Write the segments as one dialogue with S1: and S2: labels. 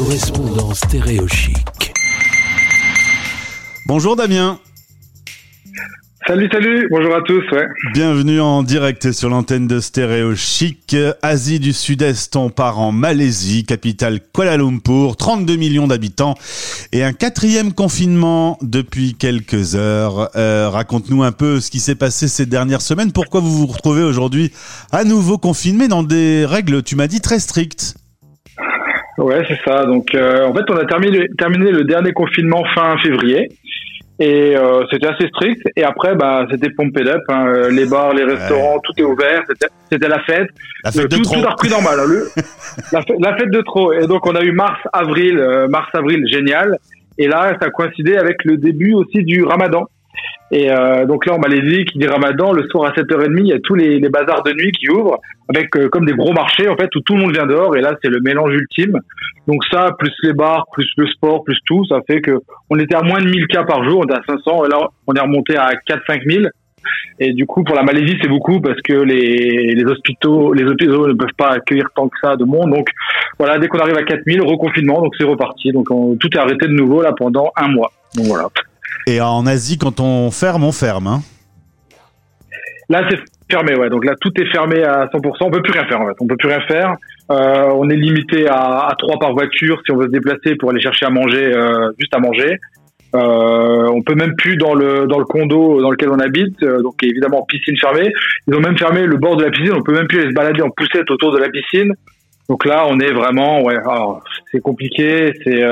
S1: correspondant stéréochic.
S2: Bonjour Damien.
S3: Salut, salut, bonjour à tous. Ouais.
S2: Bienvenue en direct sur l'antenne de Stéréo Chic. Asie du Sud-Est, on part en Malaisie, capitale Kuala Lumpur, 32 millions d'habitants et un quatrième confinement depuis quelques heures. Euh, Raconte-nous un peu ce qui s'est passé ces dernières semaines. Pourquoi vous vous retrouvez aujourd'hui à nouveau confiné dans des règles, tu m'as dit, très strictes?
S3: Ouais, c'est ça. Donc, euh, en fait, on a terminé, terminé le dernier confinement fin février. Et euh, c'était assez strict. Et après, bah, c'était pompé up. Hein. Les bars, les restaurants, tout est ouvert. C'était la fête.
S2: La fête de
S3: tout,
S2: trop.
S3: tout a repris normal. hein. Le- la, fête, la fête de trop. Et donc, on a eu mars, avril, euh, mars, avril, génial. Et là, ça a coïncidé avec le début aussi du ramadan. Et euh, donc là, en Malaisie, qui dit ramadan, le soir à 7h30, il y a tous les, les bazars de nuit qui ouvrent, avec euh, comme des gros marchés, en fait, où tout le monde vient dehors. Et là, c'est le mélange ultime. Donc ça, plus les bars, plus le sport, plus tout, ça fait que on était à moins de 1000 cas par jour, on était à 500, et là, on est remonté à 4-5 000. Et du coup, pour la Malaisie, c'est beaucoup parce que les, les hôpitaux, les hôpitaux ne peuvent pas accueillir tant que ça de monde. Donc voilà, dès qu'on arrive à 4000, reconfinement, donc c'est reparti. Donc on- tout est arrêté de nouveau là pendant un mois. Donc voilà.
S2: Et en Asie, quand on ferme, on ferme. Hein.
S3: Là, c'est fermé, ouais. Donc là, tout est fermé à 100%. On peut plus rien faire, en fait. On peut plus rien faire. Euh, on est limité à, à trois par voiture si on veut se déplacer pour aller chercher à manger, euh, juste à manger. Euh, on peut même plus dans le dans le condo dans lequel on habite. euh, donc évidemment piscine fermée. Ils ont même fermé le bord de la piscine. On peut même plus aller se balader en poussette autour de la piscine. Donc là, on est vraiment, ouais, c'est compliqué. C'est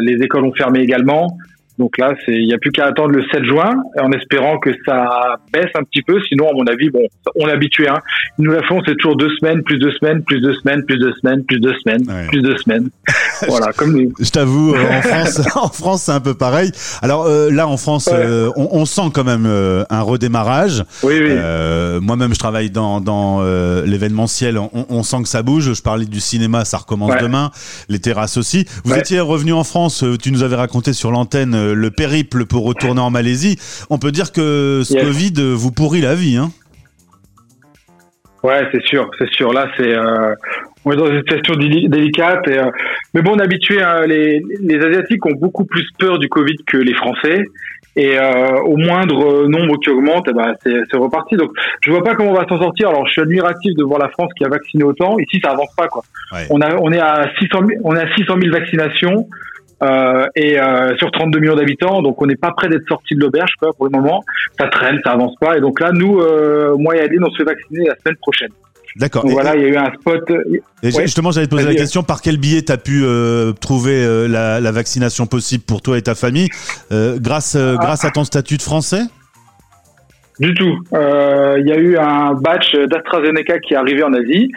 S3: les écoles ont fermé également. Donc là, il y a plus qu'à attendre le 7 juin en espérant que ça baisse un petit peu. Sinon, à mon avis, bon, on est habitué. Hein. Ils nous la font, c'est toujours deux semaines, plus deux semaines, plus deux semaines, plus deux semaines, plus deux semaines,
S2: Ouais.
S3: plus deux semaines. voilà, comme les-
S2: Je t'avoue, euh, en France, en France, c'est un peu pareil. Alors euh, là, en France,
S3: Ouais.
S2: euh, on, on sent quand même euh, un redémarrage.
S3: Oui, oui.
S2: Euh, Moi-même, je travaille dans, dans euh, l'événementiel. On, on sent que ça bouge. Je parlais du cinéma, ça recommence
S3: Ouais.
S2: demain. Les terrasses aussi. Vous étiez revenu en France. Tu nous avais raconté sur l'antenne euh, le périple pour retourner en Malaisie. On peut dire que ce. Covid vous pourrit la vie. Hein
S3: Ouais, c'est sûr, c'est sûr. Là, c'est euh, on est dans une situation déli- délicate. Et, euh, mais bon, on est habitué. hein, les, les Asiatiques ont beaucoup plus peur du Covid que les Français. Et euh, au moindre nombre qui augmente, eh ben, c'est c'est reparti. Donc, je vois pas comment on va s'en sortir. Alors, je suis admiratif de voir la France qui a vacciné autant. Ici, ça avance pas, quoi.
S2: Ouais.
S3: On a, on est à 600 000, on est à 600 000 vaccinations. Euh, et euh, sur 32 millions d'habitants, donc on n'est pas prêt d'être sorti de l'auberge quoi pour le moment. Ça traîne, ça avance pas. Et donc là, nous, euh, moi et Adeline, on se fait vacciner la semaine prochaine.
S2: D'accord.
S3: Donc
S2: Et-
S3: voilà, il y a eu un spot.
S2: Et
S3: Ouais.
S2: justement, j'allais te poser la question par quel biais tu as pu euh, trouver euh, la, la vaccination possible pour toi et ta famille Euh, grâce, euh,
S3: Ah.
S2: grâce à ton statut de français?
S3: Du tout. Euh, Il y a eu un batch d'AstraZeneca qui est arrivé en Asie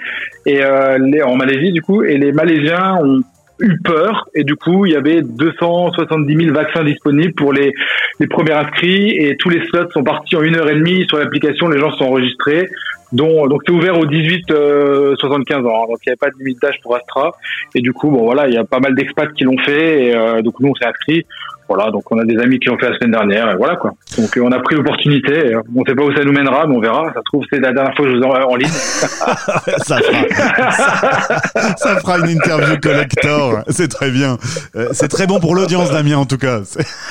S3: et euh, les, en Malaisie du coup, et les Malaisiens ont eu peur et du coup il y avait 270 000 vaccins disponibles pour les, les premiers inscrits et tous les slots sont partis en une heure et demie sur l'application. Les gens sont enregistrés. Dont, donc c'est ouvert aux 18 euh, 75 ans, hein. donc il n'y avait pas de limite d'âge pour Astra et du coup bon voilà il y a pas mal d'expats qui l'ont fait et euh, donc nous on s'est inscrits voilà donc on a des amis qui l'ont fait la semaine dernière et voilà quoi donc euh, on a pris l'opportunité euh, on sait pas où ça nous mènera mais on verra ça se trouve c'est la dernière fois que je vous en en ligne
S2: ça, fera, ça, ça fera une interview collector. C'est très bien. Euh, c'est très bon pour l'audience, Damien, en tout cas.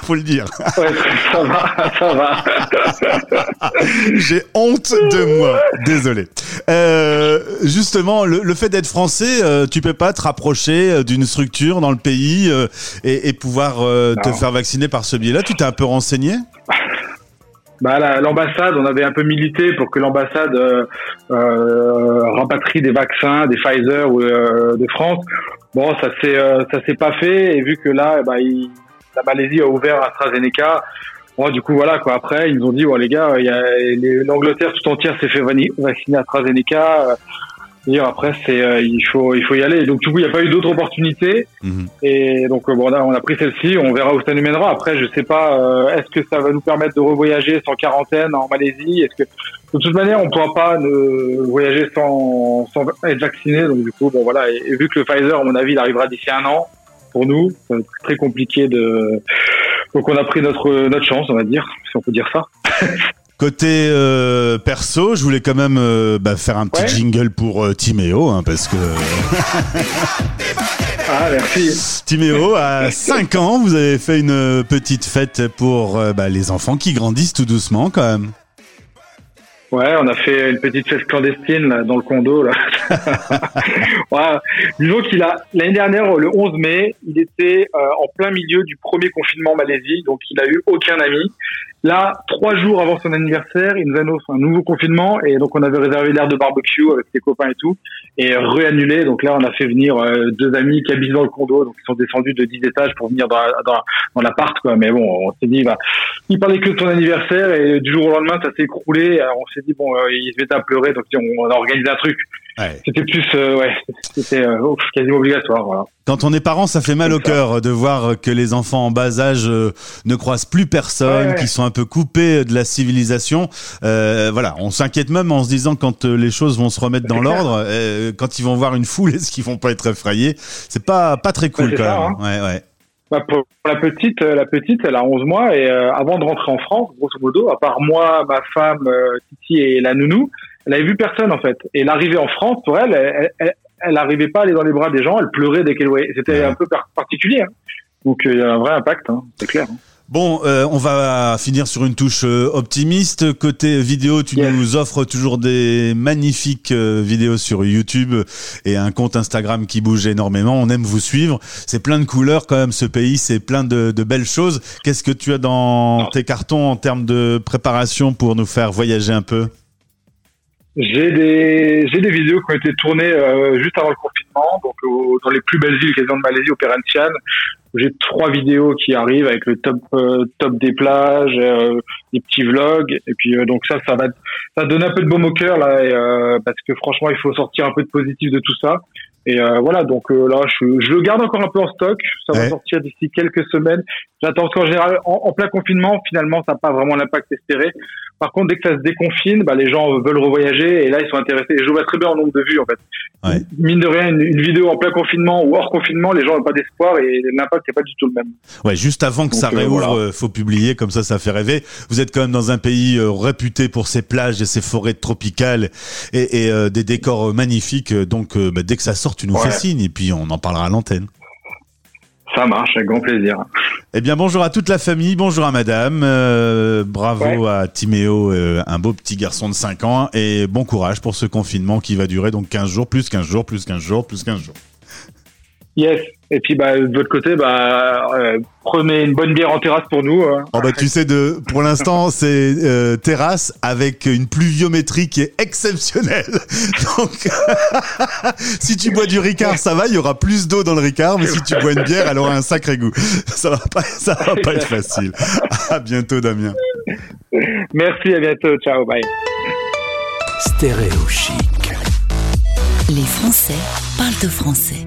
S2: Faut le dire.
S3: ouais ça va ça va
S2: J'ai honte de moi. Désolé. Euh, justement, le, le fait d'être français, euh, tu peux pas te rapprocher euh, d'une structure dans le pays euh, et, et pouvoir euh, te faire vacciner par ce biais-là. Tu t'es un peu renseigné?
S3: Bah la- l'ambassade on avait un peu milité pour que l'ambassade euh, euh, rapatrie des vaccins des Pfizer ou euh, de France bon ça s'est euh, ça s'est pas fait et vu que là bah, il- la Malaisie a ouvert AstraZeneca Bon, du coup, voilà, quoi. Après, ils nous ont dit, bon, les gars, il y a, les- l'Angleterre tout entière s'est fait vacciner AstraZeneca. Euh, dire, après, c'est, euh, il faut, il faut y aller. Donc, du coup, il n'y a pas eu d'autres opportunités.
S2: Mhm.
S3: Et donc, euh, bon, là, on a pris celle-ci. On verra où ça nous mènera. Après, je sais pas, euh, est-ce que ça va nous permettre de revoyager sans quarantaine en Malaisie? Est-ce que, de toute manière, on ne pourra pas ne voyager sans, sans être vacciné. Donc, du coup, bon, voilà. Et, et vu que le Pfizer, à mon avis, il arrivera d'ici un an, pour nous, être très compliqué de, donc on a pris notre notre chance, on va dire, si on peut dire ça.
S2: Côté euh, perso, je voulais quand même euh, bah, faire un petit
S3: Ouais.
S2: jingle pour euh, Timéo, hein, parce que
S3: Ah, merci.
S2: Timéo, à 5 ans, vous avez fait une petite fête pour bah, les enfants qui grandissent tout doucement quand même.
S3: Ouais, on a fait une petite fête clandestine là, dans le condo. Là. ouais. Disons qu'il a l'année dernière, le 11 mai, il était euh, en plein milieu du premier confinement en Malaisie, donc il a eu aucun ami. Là, trois jours avant son anniversaire, il nous annonce un nouveau confinement et donc on avait réservé l'air de barbecue avec ses copains et tout et réannulé. Donc là, on a fait venir euh, deux amis qui habitent dans le condo, donc ils sont descendus de 10 étages pour venir dans, dans, dans l'appart quoi. Mais bon, on s'est dit, bah, il parlait que de son anniversaire et du jour au lendemain, ça s'est écroulé. On s'est dit bon, euh, il se mettait à pleurer, donc on a organisé un truc.
S2: Ouais.
S3: C'était plus, euh, ouais, c'était euh, quasiment obligatoire. Voilà.
S2: Quand on est parent, ça fait mal au cœur de voir que les enfants en bas âge euh, ne croisent plus personne,
S3: Ouais.
S2: qui sont un peu coupés de la civilisation. Euh, voilà, on s'inquiète même en se disant quand euh, les choses vont se remettre dans l'ordre, euh, quand ils vont voir une foule, est-ce qu'ils vont pas être effrayés? C'est pas pas très cool quand
S3: ça,
S2: même. Ouais, ouais.
S3: Bah, pour la petite, la petite, elle a 11 mois et euh, avant de rentrer en France, grosso modo, à part moi, ma femme, euh, Titi et la nounou, elle avait vu personne en fait. Et l'arrivée en France, pour elle, elle, elle, elle arrivait pas à aller dans les bras des gens, elle pleurait dès qu'elle voyait. C'était
S2: Ouais.
S3: un peu par- particulier. hein. Donc il y a un vrai impact, hein, c'est clair. hein.
S2: Bon, euh, on va finir sur une touche euh, optimiste. Côté vidéo, tu
S3: Yes.
S2: nous offres toujours des magnifiques euh, vidéos sur YouTube et un compte Instagram qui bouge énormément. On aime vous suivre. C'est plein de couleurs quand même ce pays, c'est plein de, de belles choses. Qu'est-ce que tu as dans tes cartons en termes de préparation pour nous faire voyager un peu?
S3: J'ai des j'ai des vidéos qui ont été tournées euh, juste avant le confinement, donc au- dans les plus belles villes quasiment de Malaisie, au Perhentian. J'ai trois vidéos qui arrivent avec le top euh, top des plages, euh, des petits vlogs, et puis euh, donc ça ça va ça donne un peu de baume au cœur là, et, euh, parce que franchement il faut sortir un peu de positif de tout ça. Et euh, voilà, donc euh, là, je, je le garde encore un peu en stock. Ça va
S2: Ouais.
S3: sortir d'ici quelques semaines. J'attends qu'en général, en, en plein confinement, finalement, ça n'a pas vraiment l'impact espéré. Par contre, dès que ça se déconfine, bah, les gens veulent revoyager et là, ils sont intéressés. Et je vois très bien en nombre de vues, en fait.
S2: Ouais.
S3: Mine de rien, une, une vidéo en plein confinement ou hors confinement, les gens n'ont pas d'espoir et l'impact n'est pas du tout le même.
S2: Ouais, juste avant que
S3: Donc,
S2: ça
S3: euh,
S2: réouvre,
S3: voilà.
S2: euh, faut publier, comme ça, ça fait rêver. Vous êtes quand même dans un pays euh, réputé pour ses plages et ses forêts tropicales et, et, euh, des décors magnifiques. Donc, bah, dès que ça sort, tu nous
S3: Ouais.
S2: fais signe et puis on en parlera à l'antenne.
S3: Ça marche, avec grand plaisir.
S2: Eh bien, bonjour à toute la famille, bonjour à madame, euh, bravo à Timéo, euh, un beau petit garçon de 5 ans, et bon courage pour ce confinement qui va durer donc 15 jours, plus 15 jours, plus 15 jours, plus 15 jours.
S3: Yes. Et puis, bah, de votre côté, bah, euh, prenez une bonne bière en terrasse pour nous. hein.
S2: Oh bah tu sais, de, pour l'instant, c'est euh, terrasse avec une pluviométrie qui est exceptionnelle. Donc, si tu bois du Ricard, ça va, il y aura plus d'eau dans le Ricard, mais si tu bois une bière, elle aura un sacré goût. Ça va pas, ça va pas être facile. À bientôt, Damien.
S3: Merci, à bientôt. Ciao, bye.
S1: Stéréo chic.
S4: Les Français parlent de français.